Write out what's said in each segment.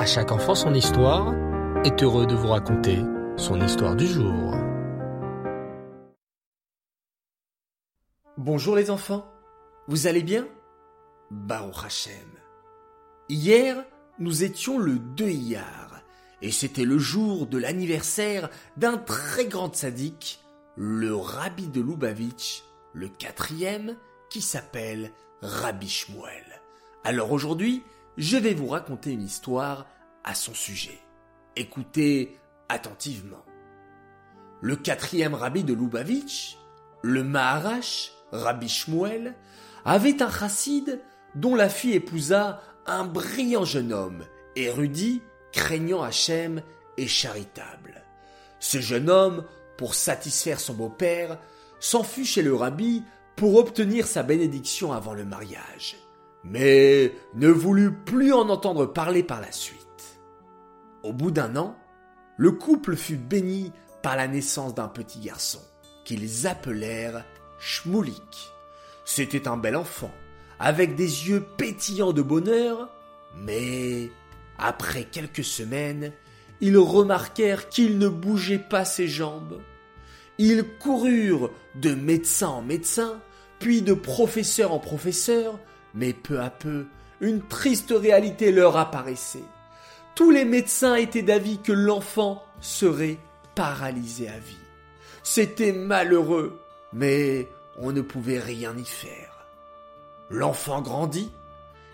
À chaque enfant son histoire est heureux de vous raconter son histoire du jour. Bonjour les enfants, vous allez bien? Baruch Hashem. Hier, nous étions le 2 Iyar, et c'était le jour de l'anniversaire d'un très grand sadique, le Rabbi de Lubavitch, le quatrième, qui s'appelle Rabbi Shmuel. Alors aujourd'hui, je vais vous raconter une histoire à son sujet. Écoutez attentivement. Le quatrième rabbi de Lubavitch, le Maharash, Rabbi Shmuel, avait un chassid dont la fille épousa un brillant jeune homme, érudit, craignant Hachem et charitable. Ce jeune homme, pour satisfaire son beau-père, s'enfuit chez le rabbi pour obtenir sa bénédiction avant le mariage mais ne voulut plus en entendre parler par la suite. Au bout d'un an, le couple fut béni par la naissance d'un petit garçon, qu'ils appelèrent Shmoulik. C'était un bel enfant, avec des yeux pétillants de bonheur, mais après quelques semaines, ils remarquèrent qu'il ne bougeait pas ses jambes. Ils coururent de médecin en médecin, puis de professeur en professeur, mais peu à peu, une triste réalité leur apparaissait. Tous les médecins étaient d'avis que l'enfant serait paralysé à vie. C'était malheureux, mais on ne pouvait rien y faire. L'enfant grandit,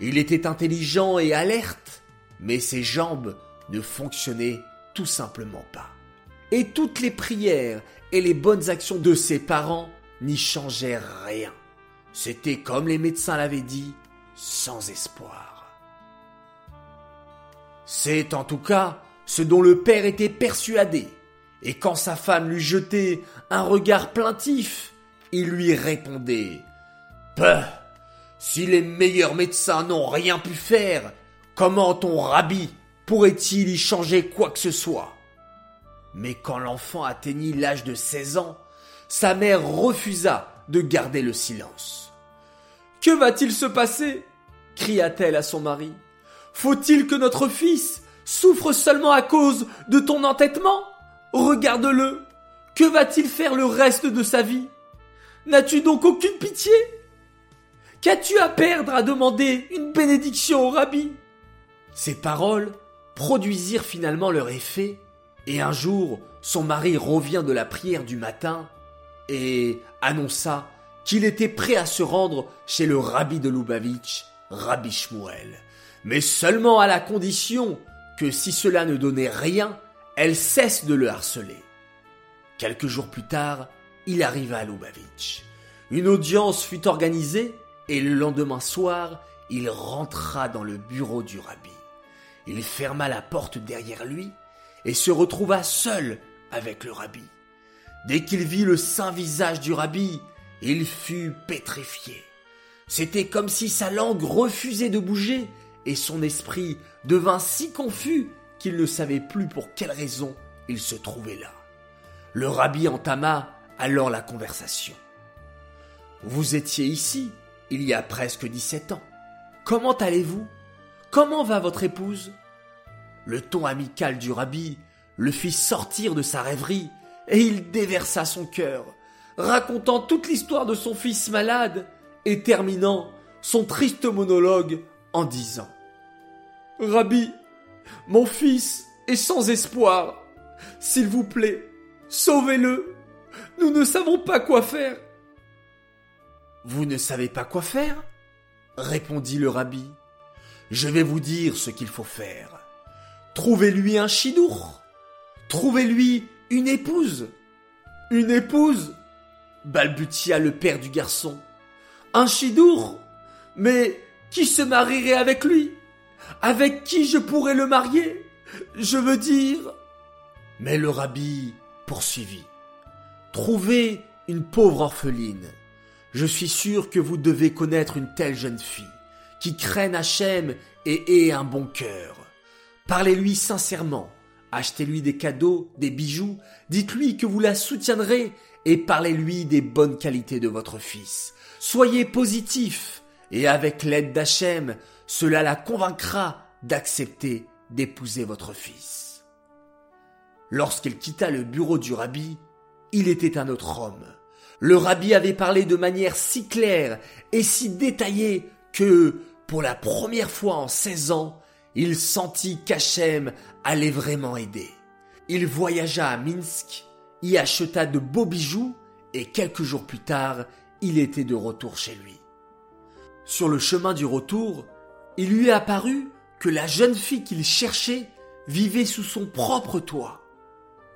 il était intelligent et alerte, mais ses jambes ne fonctionnaient tout simplement pas. Et toutes les prières et les bonnes actions de ses parents n'y changèrent rien. C'était comme les médecins l'avaient dit, sans espoir. C'est en tout cas ce dont le père était persuadé, et quand sa femme lui jetait un regard plaintif, il lui répondait Peuh Si les meilleurs médecins n'ont rien pu faire, comment ton rabbi pourrait-il y changer quoi que ce soit? Mais quand l'enfant atteignit l'âge de 16 ans, sa mère refusa de garder le silence. Que va-t-il se passer cria-t-elle à son mari. Faut-il que notre fils souffre seulement à cause de ton entêtement? Regarde-le. Que va-t-il faire le reste de sa vie? N'as-tu donc aucune pitié? Qu'as-tu à perdre? à demander une bénédiction au rabbi. Ces paroles produisirent finalement leur effet, et un jour son mari revient de la prière du matin et annonça qu'il était prêt à se rendre chez le rabbi de Lubavitch, Rabbi Shmuel, mais seulement à la condition que si cela ne donnait rien, elle cesse de le harceler. Quelques jours plus tard, il arriva à Lubavitch. Une audience fut organisée et le lendemain soir, il rentra dans le bureau du rabbi. Il ferma la porte derrière lui et se retrouva seul avec le rabbi. Dès qu'il vit le saint visage du rabbi, il fut pétrifié. C'était comme si sa langue refusait de bouger et son esprit devint si confus qu'il ne savait plus pour quelle raison il se trouvait là. Le rabbi entama alors la conversation. Vous étiez ici il y a presque dix-sept ans. Comment allez-vous? Comment va votre épouse? Le ton amical du rabbi le fit sortir de sa rêverie et il déversa son cœur racontant toute l'histoire de son fils malade et terminant son triste monologue en disant Rabbi, mon fils est sans espoir. S'il vous plaît, sauvez-le. Nous ne savons pas quoi faire. Vous ne savez pas quoi faire? répondit le rabbi. Je vais vous dire ce qu'il faut faire. Trouvez-lui un chidour. Trouvez-lui une épouse. Une épouse balbutia le père du garçon. Un chidour Mais qui se marierait avec lui? Avec qui je pourrais le marier? Je veux dire. Mais le rabbi poursuivit. Trouvez une pauvre orpheline. Je suis sûr que vous devez connaître une telle jeune fille, qui craigne Hachem et ait un bon cœur. Parlez-lui sincèrement, achetez-lui des cadeaux, des bijoux, dites-lui que vous la soutiendrez et parlez-lui des bonnes qualités de votre fils. Soyez positif, et avec l'aide d'Hachem, cela la convaincra d'accepter d'épouser votre fils. Lorsqu'elle quitta le bureau du rabbi, il était un autre homme. Le rabbi avait parlé de manière si claire et si détaillée que, pour la première fois en 16 ans, il sentit qu'Hachem allait vraiment aider. Il voyagea à Minsk, y acheta de beaux bijoux et quelques jours plus tard, il était de retour chez lui. Sur le chemin du retour, il lui apparut que la jeune fille qu'il cherchait vivait sous son propre toit.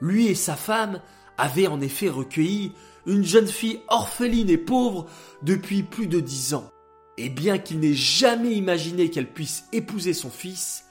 Lui et sa femme avaient en effet recueilli une jeune fille orpheline et pauvre depuis plus de dix ans. Et bien qu'il n'ait jamais imaginé qu'elle puisse épouser son fils,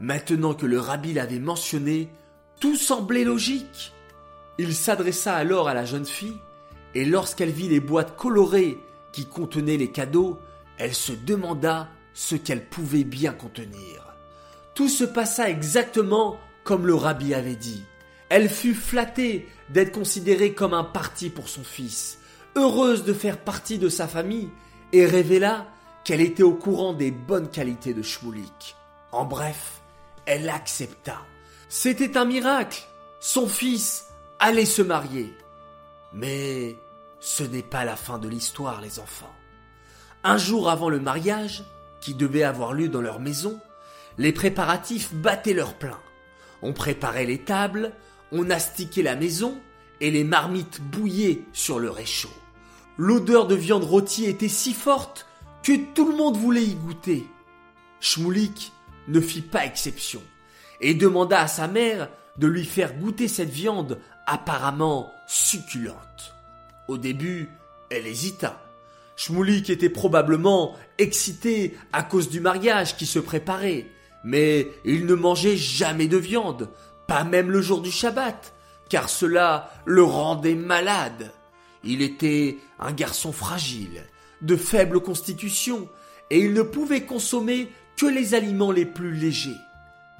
maintenant que le rabbi l'avait mentionné, tout semblait logique. Il s'adressa alors à la jeune fille, et lorsqu'elle vit les boîtes colorées qui contenaient les cadeaux, elle se demanda ce qu'elle pouvait bien contenir. Tout se passa exactement comme le rabbi avait dit. Elle fut flattée d'être considérée comme un parti pour son fils, heureuse de faire partie de sa famille, et révéla qu'elle était au courant des bonnes qualités de Shmulik. En bref, elle accepta. C'était un miracle. Son fils allait se marier. Mais ce n'est pas la fin de l'histoire, les enfants. Un jour avant le mariage, qui devait avoir lieu dans leur maison, les préparatifs battaient leur plein. On préparait les tables, on astiquait la maison et les marmites bouillaient sur le réchaud. L'odeur de viande rôtie était si forte que tout le monde voulait y goûter. Shmoulik ne fit pas exception et demanda à sa mère de lui faire goûter cette viande apparemment succulente. Au début, elle hésita. Shmoulik était probablement excité à cause du mariage qui se préparait, mais il ne mangeait jamais de viande, pas même le jour du Shabbat, car cela le rendait malade. Il était un garçon fragile, de faible constitution, et il ne pouvait consommer que les aliments les plus légers.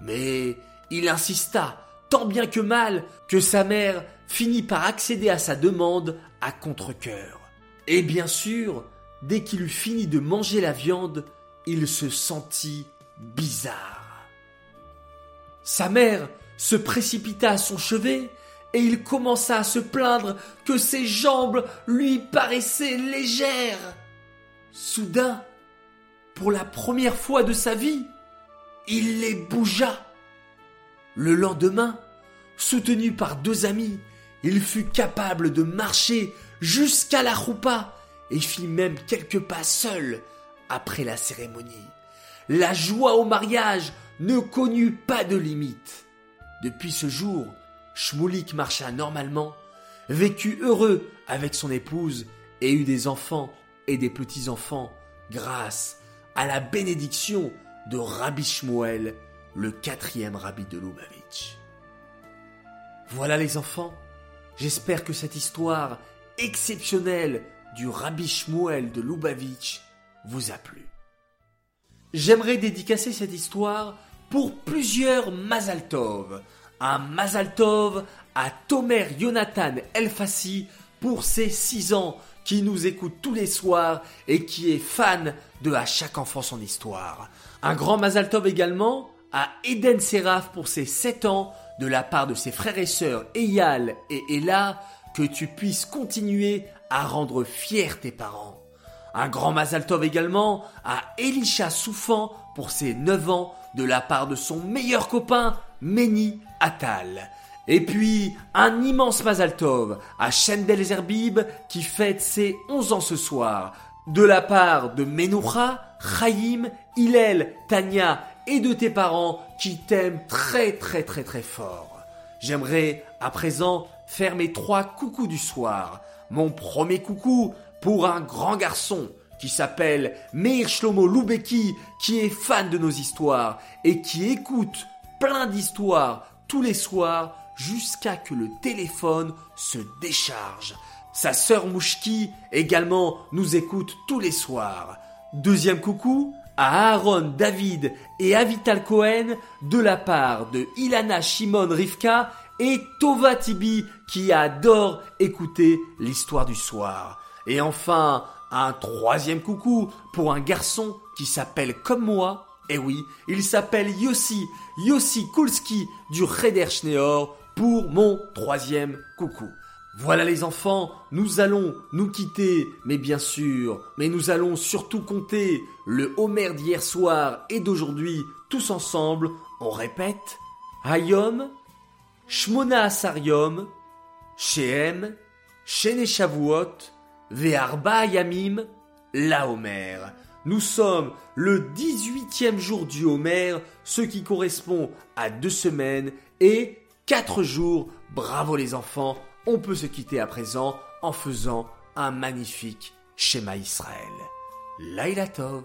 Mais il insista, tant bien que mal, que sa mère finit par accéder à sa demande à contre-cœur. Et bien sûr, dès qu'il eut fini de manger la viande, il se sentit bizarre. Sa mère se précipita à son chevet et il commença à se plaindre que ses jambes lui paraissaient légères. Soudain, pour la première fois de sa vie, il les bougea. Le lendemain, soutenu par deux amis, il fut capable de marcher jusqu'à la roupa et fit même quelques pas seul après la cérémonie. La joie au mariage ne connut pas de limite. Depuis ce jour, Shmoulik marcha normalement, vécut heureux avec son épouse et eut des enfants et des petits-enfants grâce à la bénédiction de Rabbi Shmuel, le quatrième rabbi de Lubavitch. Voilà les enfants, j'espère que cette histoire exceptionnelle du Rabbi Shmuel de Lubavitch vous a plu. J'aimerais dédicacer cette histoire pour plusieurs Mazaltov. Un Mazaltov à Tomer Jonathan Elfassi pour ses 6 ans qui nous écoute tous les soirs et qui est fan de À chaque enfant son histoire. Un grand Mazaltov également à Eden Seraf pour ses 7 ans de la part de ses frères et sœurs Eyal et Ella que tu puisses continuer à rendre fiers tes parents. Un grand Mazaltov également à Elisha Soufan pour ses 9 ans de la part de son meilleur copain, Meni Atal. Et puis, un immense Mazaltov à Shendel Zerbib qui fête ses 11 ans ce soir, de la part de Menoucha, Chaim, Hillel, Tania et de tes parents qui t'aiment très très très très fort. J'aimerais à présent faire mes trois coucous du soir. Mon premier coucou pour un grand garçon qui s'appelle Meir Shlomo Loubeki, qui est fan de nos histoires et qui écoute plein d'histoires tous les soirs jusqu'à que le téléphone se décharge. Sa sœur Mouchki également nous écoute tous les soirs. Deuxième coucou à Aaron, David et Avital Cohen de la part de Ilana Shimon Rivka et Tova Tibi qui adore écouter l'histoire du soir. Et enfin, un troisième coucou pour un garçon qui s'appelle comme moi Eh oui, il s'appelle Yossi, Yossi Kulski du Reder Schneor pour mon troisième coucou. Voilà les enfants, nous allons nous quitter, mais bien sûr, mais nous allons surtout compter le Homer d'hier soir et d'aujourd'hui tous ensemble. On répète Hayom, Shmona Asariom, Shehem, Shene Shavuot, Ve'arba Yamim, la Homer. Nous sommes le 18e jour du Homer, ce qui correspond à deux semaines et quatre jours. Bravo les enfants, on peut se quitter à présent en faisant un magnifique schéma Israël. Laila Tov.